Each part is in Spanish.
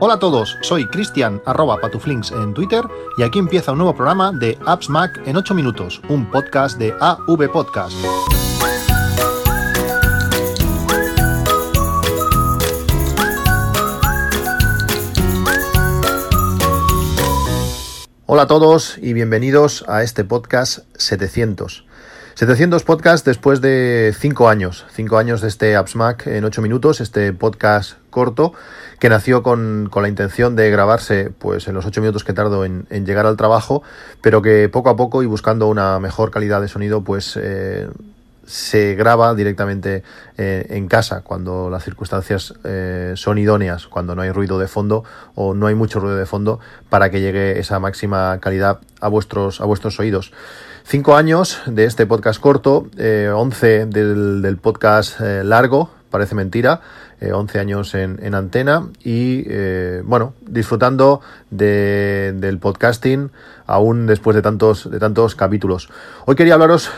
Hola a todos, soy Cristian arroba patuflinks en Twitter y aquí empieza un nuevo programa de Apps Mac en 8 minutos, un podcast de AV Podcast. Hola a todos y bienvenidos a este podcast 700. 700 podcasts después de 5 años, 5 años de este Apps Mac en 8 minutos, este podcast corto que nació con, la intención de grabarse pues en los 8 minutos que tardo en, llegar al trabajo, pero que poco a poco y buscando una mejor calidad de sonido pues eh, se graba directamente eh, en casa cuando las circunstancias eh, son idóneas, cuando no hay ruido de fondo o no hay mucho ruido de fondo para que llegue esa máxima calidad a vuestros, a vuestros oídos. Cinco años de este podcast corto, eh, once del, podcast eh, largo, parece mentira, eh, once años en, antena y bueno, disfrutando del podcasting aún después de tantos, de tantos capítulos. Hoy quería hablaros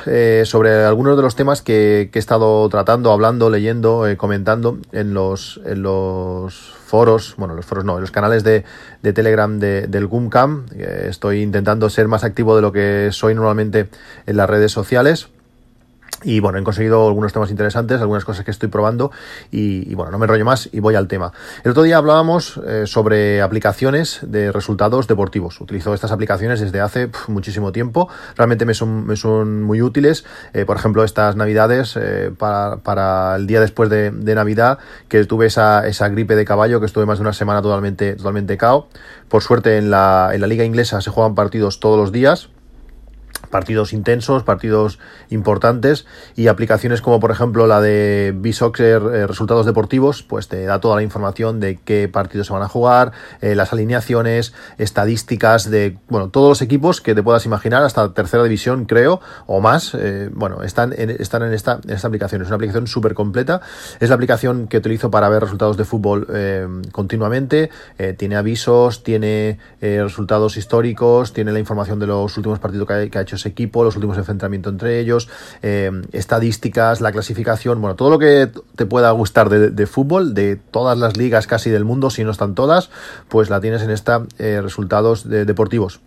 sobre algunos de los temas que, he estado tratando, hablando, leyendo, comentando en los, en los foros, bueno, los foros no, los canales de, de Telegram de, del Goomcam. Estoy intentando ser más activo de lo que soy normalmente en las redes sociales. Y bueno, he conseguido algunos temas interesantes, algunas cosas que estoy probando y, bueno, no me enrollo más y voy al tema. El otro día hablábamos eh, sobre aplicaciones de resultados deportivos. Utilizo estas aplicaciones desde hace muchísimo tiempo. Realmente me son, me son muy útiles. Eh, por ejemplo, estas navidades, eh, para, para, el día después de, de, Navidad, que tuve esa, esa gripe de caballo, que estuve más de una semana totalmente, totalmente cao. Por suerte en la, en la liga inglesa se juegan partidos todos los días partidos intensos, partidos importantes y aplicaciones como por ejemplo la de B-Soccer eh, Resultados Deportivos, pues te da toda la información de qué partidos se van a jugar, eh, las alineaciones, estadísticas de, bueno, todos los equipos que te puedas imaginar, hasta tercera división creo, o más, eh, bueno, están en, están en esta, en esta aplicación. Es una aplicación súper completa, es la aplicación que utilizo para ver resultados de fútbol continuamente, tiene avisos, tiene resultados históricos, tiene la información de los últimos partidos que ha hecho equipo, los últimos enfrentamientos entre ellos, eh, estadísticas, la clasificación, bueno, todo lo que te pueda gustar de, fútbol, de todas las ligas casi del mundo, si no están todas, pues la tienes en esta eh, resultados deportivos.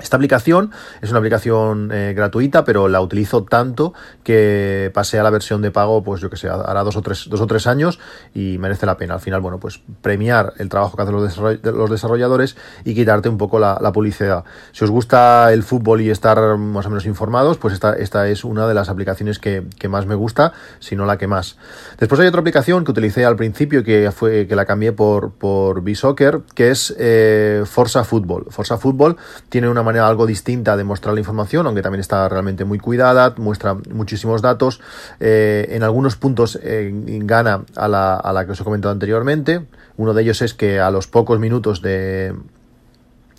Esta aplicación es una aplicación eh, gratuita, pero la utilizo tanto que pasé a la versión de pago, pues yo que sé, hará dos o tres, dos o tres años y merece la pena. Al final, bueno, pues premiar el trabajo que hacen los, desarrolladores y quitarte un poco la, publicidad. Si os gusta el fútbol y estar más o menos informados, pues esta, esta es una de las aplicaciones que, más me gusta, si no la que más. Después hay otra aplicación que utilicé al principio que fue que la cambié por, por B-Soccer, que es eh, Forza Football. Forza Football tiene una manera algo distinta de mostrar la información, aunque también está realmente muy cuidada, muestra muchísimos datos. Eh, en algunos puntos eh, gana a la, a la que os he comentado anteriormente. Uno de ellos es que a los pocos minutos de,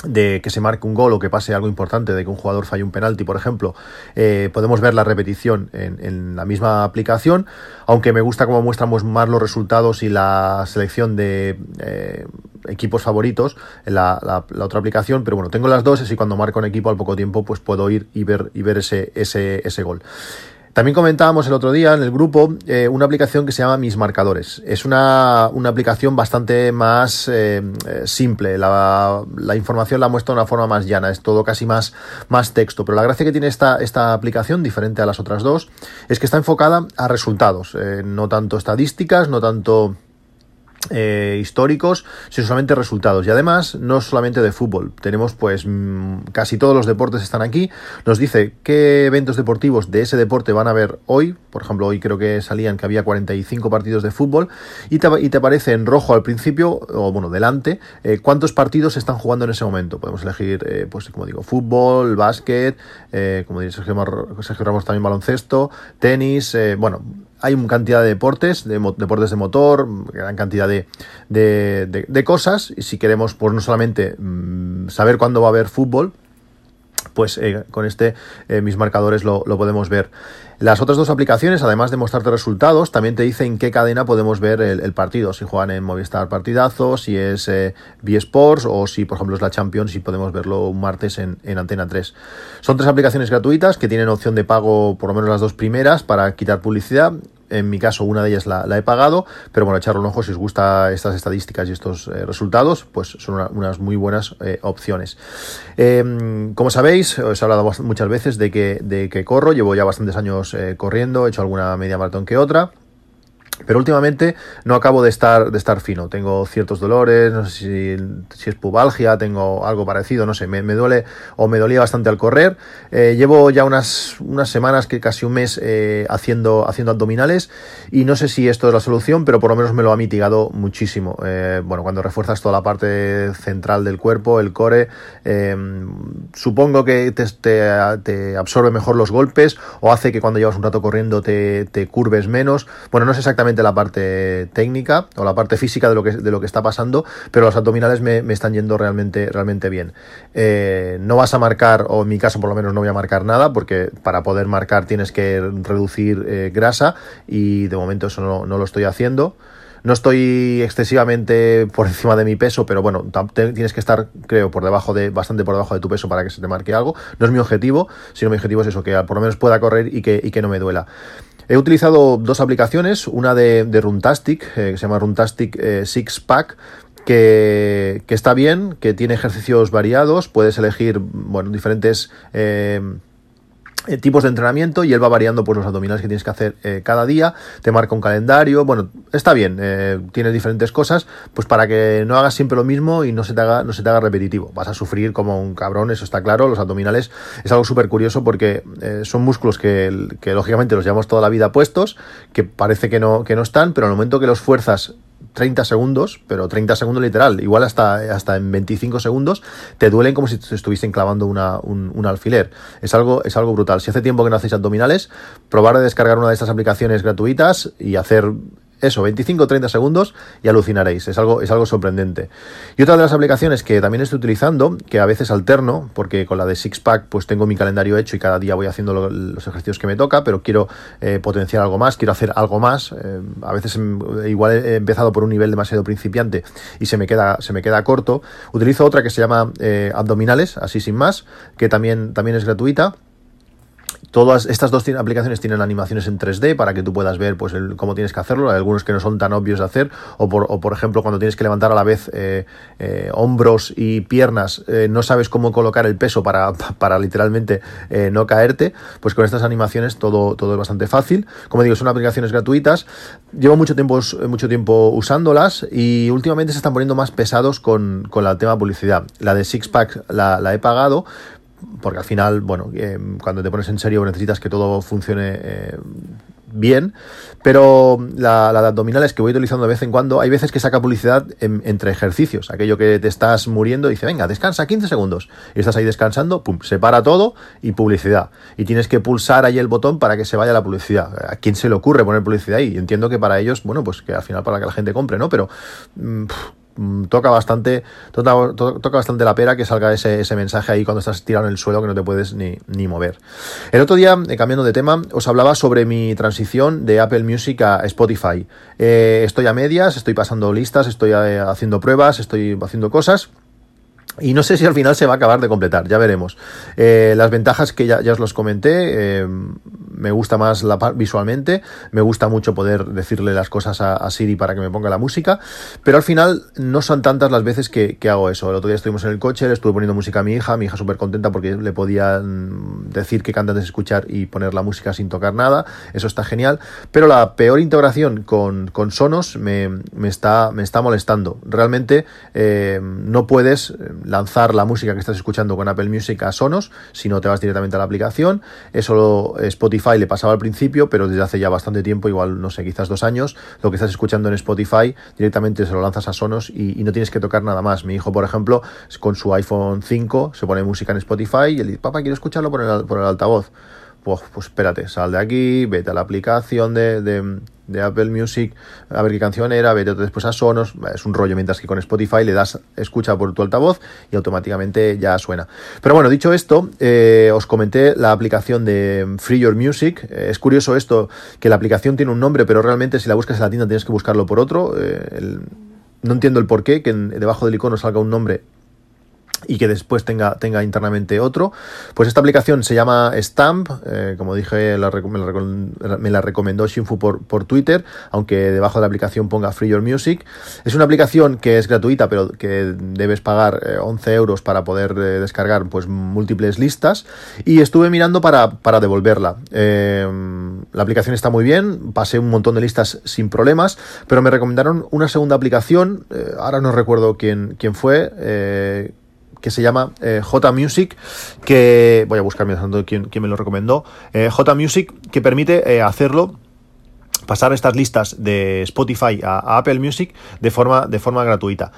de que se marque un gol o que pase algo importante, de que un jugador falle un penalti, por ejemplo, eh, podemos ver la repetición en, la misma aplicación, aunque me gusta cómo muestramos más los resultados y la selección de eh, equipos favoritos en la, la, otra aplicación, pero bueno, tengo las dos, así cuando marco un equipo al poco tiempo, pues puedo ir y ver, y ver ese, ese, ese gol. También comentábamos el otro día en el grupo eh, una aplicación que se llama Mis Marcadores. Es una, aplicación bastante más eh, eh, simple. La, información la muestra de una forma más llana. Es todo casi más, más texto. Pero la gracia que tiene esta, esta aplicación, diferente a las otras dos, es que está enfocada a resultados. no tanto estadísticas, no tanto eh, históricos, sino solamente resultados. Y además, no solamente de fútbol. Tenemos pues mm, casi todos los deportes están aquí. Nos dice qué eventos deportivos de ese deporte van a haber hoy. Por ejemplo, hoy creo que salían que había 45 partidos de fútbol. Y te, y te aparece en rojo al principio, o bueno, delante, eh, cuántos partidos se están jugando en ese momento. Podemos elegir, eh, pues como digo, fútbol, básquet, como dice Sergio, Sergio Ramos también baloncesto, tenis, bueno, hay una cantidad de deportes, de deportes de motor, gran cantidad de, de, cosas. Y si queremos, pues no solamente mm, saber cuándo va a haber fútbol, pues eh, con este eh, mis marcadores lo, podemos ver. Las otras dos aplicaciones, además de mostrarte resultados, también te dicen en qué cadena podemos ver el, partido. Si juegan en Movistar Partidazo, si es eh, B-Sports o si, por ejemplo, es la Champions y podemos verlo un martes en, en, Antena 3. Son tres aplicaciones gratuitas que tienen opción de pago, por lo menos las dos primeras, para quitar publicidad En mi caso, una de ellas la, he pagado, pero bueno, echar un ojo si os gusta estas estadísticas y estos eh, resultados, pues son unas muy buenas eh, opciones. Em, como sabéis, os he hablado muchas veces de que, de que corro, llevo ya bastantes años eh, corriendo, he hecho alguna media maratón que otra. Pero últimamente no acabo de estar, de estar fino. Tengo ciertos dolores, no sé si, es pubalgia, tengo algo parecido, no sé, me, duele o me dolía bastante al correr. Eh, llevo ya unas, unas semanas, que casi un mes, eh, haciendo, haciendo abdominales y no sé si esto es la solución, pero por lo menos me lo ha mitigado muchísimo. Eh, bueno, cuando refuerzas toda la parte central del cuerpo, el core, supongo que te, te, absorbe mejor los golpes o hace que cuando llevas un rato corriendo te, te curves menos. Bueno, no es exactamente la parte técnica o la parte física de lo que, de lo que está pasando, pero los abdominales me, están yendo realmente, realmente bien. Eh, no vas a marcar, o en mi caso por lo menos no voy a marcar nada, porque para poder marcar tienes que reducir eh, grasa y de momento eso no, no lo estoy haciendo. No estoy excesivamente por encima de mi peso, pero bueno, tienes que estar, creo, por debajo de, bastante por debajo de tu peso para que se te marque algo. No es mi objetivo, sino mi objetivo es eso, que por lo menos pueda correr y que, y que no me duela. He utilizado dos aplicaciones, una de, Runtastic, eh, que se llama Runtastic eh, Six Pack, que, está bien, que tiene ejercicios variados, puedes elegir bueno, diferentes eh, eh, tipos de entrenamiento y él va variando pues, los abdominales que tienes que hacer eh, cada día, te marca un calendario, bueno, está bien, eh, tienes diferentes cosas, pues para que no hagas siempre lo mismo y no se te haga, no se te haga repetitivo. Vas a sufrir como un cabrón, eso está claro, los abdominales es algo súper curioso porque son músculos que, que, lógicamente los llevamos toda la vida puestos, que parece que no, que no están, pero el momento que los fuerzas 30 segundos, pero 30 segundos literal, igual hasta, hasta en 25 segundos, te duelen como si te estuviesen clavando una, un, un, alfiler. Es algo, es algo brutal. Si hace tiempo que no hacéis abdominales, probar de descargar una de estas aplicaciones gratuitas y hacer eso, 25 o 30 segundos y alucinaréis. Es algo, es algo sorprendente. Y otra de las aplicaciones que también estoy utilizando, que a veces alterno, porque con la de Sixpack pues tengo mi calendario hecho y cada día voy haciendo los ejercicios que me toca, pero quiero eh, potenciar algo más, quiero hacer algo más. Eh, a veces em, igual he empezado por un nivel demasiado principiante y se me queda, se me queda corto. Utilizo otra que se llama eh, abdominales, así sin más, que también, también es gratuita Todas estas dos aplicaciones tienen animaciones en 3D para que tú puedas ver pues, cómo tienes que hacerlo. Hay algunos que no son tan obvios de hacer. O por, o por ejemplo, cuando tienes que levantar a la vez eh, eh, hombros y piernas, eh, no sabes cómo colocar el peso para, para literalmente no caerte. Pues con estas animaciones todo, todo es bastante fácil. Como digo, son aplicaciones gratuitas. Llevo mucho tiempo, mucho tiempo usándolas y últimamente se están poniendo más pesados con, con la tema publicidad. La de Sixpack la he pagado porque al final, bueno, eh, cuando te pones en serio necesitas que todo funcione eh, bien, pero la, de abdominales que voy utilizando de vez en cuando, hay veces que saca publicidad entre ejercicios, aquello que te estás muriendo, dice, venga, descansa 15 segundos, y estás ahí descansando, pum, se para todo y publicidad, y tienes que pulsar ahí el botón para que se vaya la publicidad. ¿A quién se le ocurre poner publicidad ahí? Entiendo que para ellos, bueno, pues que al final para que la gente compre, ¿no? Pero... Mm, toca bastante, toca, toca, bastante la pera que salga ese, ese, mensaje ahí cuando estás tirado en el suelo que no te puedes ni, ni mover. El otro día, eh, cambiando de tema, os hablaba sobre mi transición de Apple Music a Spotify. Eh, estoy a medias, estoy pasando listas, estoy eh, haciendo pruebas, estoy haciendo cosas. Y no sé si al final se va a acabar de completar, ya veremos. Eh, las ventajas que ya, ya os los comenté, eh, me gusta más la visualmente, me gusta mucho poder decirle las cosas a, Siri para que me ponga la música, pero al final no son tantas las veces que, hago eso. El otro día estuvimos en el coche, le estuve poniendo música a mi hija, mi hija súper contenta porque le podía mm, decir que canta antes de escuchar y poner la música sin tocar nada, eso está genial, pero la peor integración con, con Sonos me, me, está, me está molestando. Realmente eh, no puedes lanzar la música que estás escuchando con Apple Music a Sonos, si no te vas directamente a la aplicación. Eso lo, Spotify le pasaba al principio, pero desde hace ya bastante tiempo, igual no sé, quizás dos años, lo que estás escuchando en Spotify directamente se lo lanzas a Sonos y, no tienes que tocar nada más. Mi hijo, por ejemplo, con su iPhone 5 se pone música en Spotify y él dice, papá, quiero escucharlo por el, por el altavoz. Pues, pues espérate, sal de aquí, vete a la aplicación de de Apple Music, a ver qué canción era, vete después a Sonos, es un rollo, mientras que con Spotify le das escucha por tu altavoz y automáticamente ya suena. Pero bueno, dicho esto, eh, os comenté la aplicación de Free Your Music. Eh, es curioso esto, que la aplicación tiene un nombre, pero realmente si la buscas en la tienda tienes que buscarlo por otro. Eh, no entiendo el por qué, que debajo del icono salga un nombre y que después tenga, tenga internamente otro. Pues esta aplicación se llama Stamp, eh, como dije, me, la, recomendó Shinfu por, por, Twitter, aunque debajo de la aplicación ponga Free Your Music. Es una aplicación que es gratuita, pero que debes pagar 11 eh, euros para poder eh, descargar pues, múltiples listas. Y estuve mirando para, para devolverla. la aplicación está muy bien, pasé un montón de listas sin problemas, pero me recomendaron una segunda aplicación, ahora no recuerdo quién, quién fue que se llama eh, J Music, que voy a buscar mientras quién, quién me lo recomendó. Eh, J Music, que permite eh, hacerlo pasar estas listas de Spotify a, Apple Music de forma, de forma gratuita.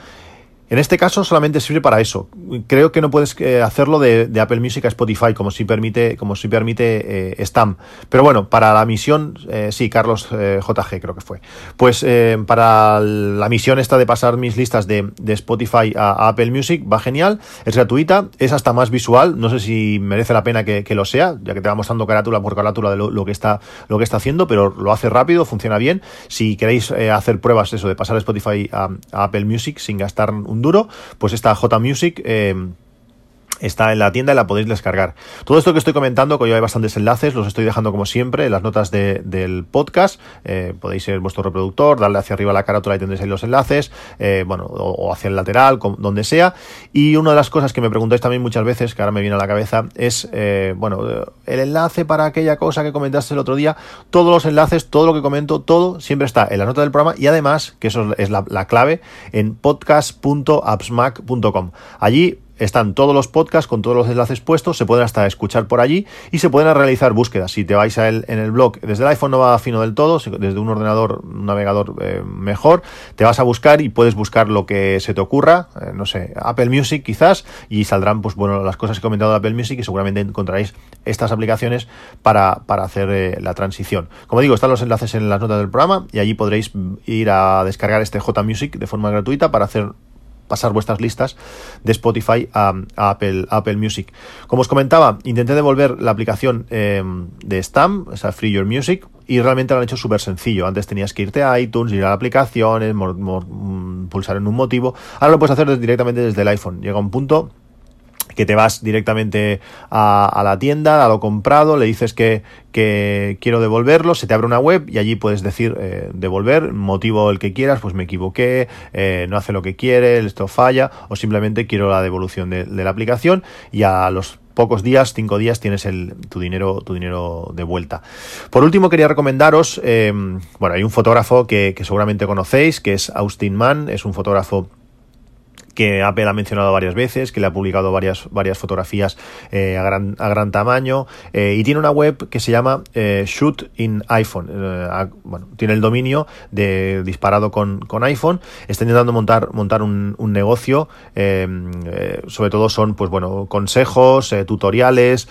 En este caso solamente sirve para eso. Creo que no puedes eh, hacerlo de, Apple Music a Spotify como si permite, como si permite eh, Stamp. Pero bueno, para la misión, eh, sí, Carlos JG creo que fue. Pues para la misión esta de pasar mis listas de, Spotify a, Apple Music va genial, es gratuita, es hasta más visual. No sé si merece la pena que, lo sea, ya que te va mostrando carátula por carátula de lo, que está, lo que está haciendo, pero lo hace rápido, funciona bien. Si queréis hacer pruebas eso de pasar Spotify a, a Apple Music sin gastar un duro, pues esta J Music eh, está en la tienda y la podéis descargar. Todo esto que estoy comentando, que hoy hay bastantes enlaces, los estoy dejando como siempre en las notas del podcast. Eh, podéis ser vuestro reproductor, darle hacia arriba la carátula y tendréis ahí los enlaces, eh, bueno, o, hacia el lateral, donde sea. Y una de las cosas que me preguntáis también muchas veces, que ahora me viene a la cabeza, es, eh, bueno, el enlace para aquella cosa que comentaste el otro día. Todos los enlaces, todo lo que comento, todo siempre está en la nota del programa y además, que eso es la, la clave, en podcast.appsmac.com. Allí están todos los podcasts con todos los enlaces puestos, se pueden hasta escuchar por allí y se pueden realizar búsquedas. Si te vais a él en el blog, desde el iPhone no va fino del todo, desde un ordenador, un navegador eh, mejor, te vas a buscar y puedes buscar lo que se te ocurra, eh, no sé, Apple Music quizás, y saldrán pues bueno las cosas que he comentado de Apple Music y seguramente encontraréis estas aplicaciones para, para hacer eh, la transición. Como digo, están los enlaces en las notas del programa y allí podréis ir a descargar este J Music de forma gratuita para hacer pasar vuestras listas de Spotify a, Apple, Apple Music. Como os comentaba, intenté devolver la aplicación eh, de Stamp, esa Free Your Music, y realmente lo han hecho súper sencillo. Antes tenías que irte a iTunes, ir a mm, pulsar en un motivo. Ahora lo puedes hacer directamente desde el iPhone. Llega un punto que te vas directamente a, la tienda, a lo comprado, le dices que, quiero devolverlo, se te abre una web y allí puedes decir eh, devolver, motivo el que quieras, pues me equivoqué, eh, no hace lo que quiere, esto falla, o simplemente quiero la devolución de, la aplicación y a los pocos días, cinco días, tienes el, tu dinero, tu dinero de vuelta. Por último, quería recomendaros, eh, bueno, hay un fotógrafo que, que seguramente conocéis, que es Austin Mann, es un fotógrafo que Apple ha mencionado varias veces, que le ha publicado varias, varias fotografías eh, a, gran, a gran tamaño eh, y tiene una web que se llama eh, Shoot in iPhone. bueno, tiene el dominio de disparado con, con iPhone. Está intentando montar, montar un, un negocio. sobre todo son, pues bueno, consejos, tutoriales,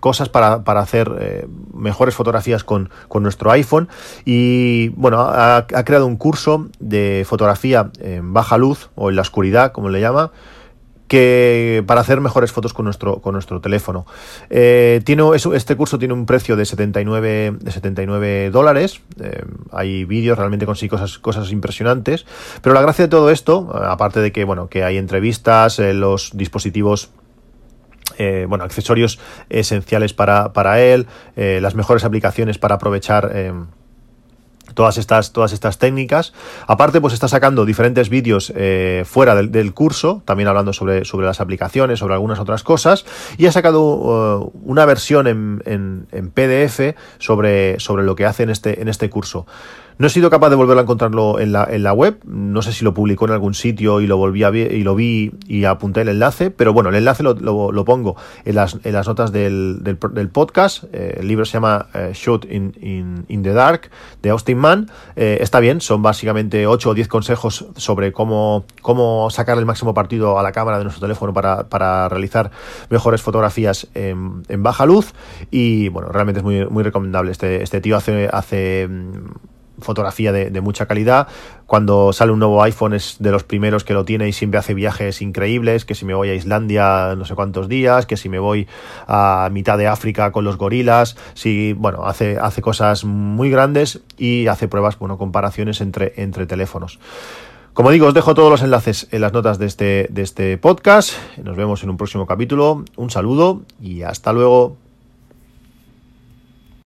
cosas para, para hacer mejores fotografías con, con, nuestro iPhone. Y bueno, ha, creado un curso de fotografía en baja luz o en la oscuridad, le llama, que para hacer mejores fotos con nuestro, con nuestro teléfono. Eh, este curso tiene un precio de 79, de 79 dólares. Eh, hay vídeos, realmente consigue cosas, cosas impresionantes. Pero la gracia de todo esto, aparte de que, bueno, que hay entrevistas, eh, los dispositivos bueno, accesorios esenciales para, para él, las mejores aplicaciones para aprovechar todas estas, todas estas técnicas. Aparte, pues está sacando diferentes vídeos eh, fuera del, curso, también hablando sobre, sobre las aplicaciones, sobre algunas otras cosas, y ha sacado uh, una versión en, en, en, PDF sobre, sobre lo que hace en este, en este curso. No he sido capaz de volverlo a encontrarlo en la, en la web. No sé si lo publicó en algún sitio y lo volví a y lo vi y apunté el enlace. Pero bueno, el enlace lo, lo, pongo en las, en las notas del, del, podcast. Eh, el libro se llama eh, Shot in, in, the Dark de Austin Mann. Eh, está bien, son básicamente 8 o 10 consejos sobre cómo, cómo sacar el máximo partido a la cámara de nuestro teléfono para, para realizar mejores fotografías en, en, baja luz. Y bueno, realmente es muy, muy recomendable. Este, este tío hace, hace fotografía de, mucha calidad. Cuando sale un nuevo iPhone es de los primeros que lo tiene y siempre hace viajes increíbles, que si me voy a Islandia no sé cuántos días, que si me voy a mitad de África con los gorilas, si, bueno, hace, hace cosas muy grandes y hace pruebas, bueno, comparaciones entre, entre teléfonos. Como digo, os dejo todos los enlaces en las notas de este, de este podcast. Nos vemos en un próximo capítulo. Un saludo y hasta luego.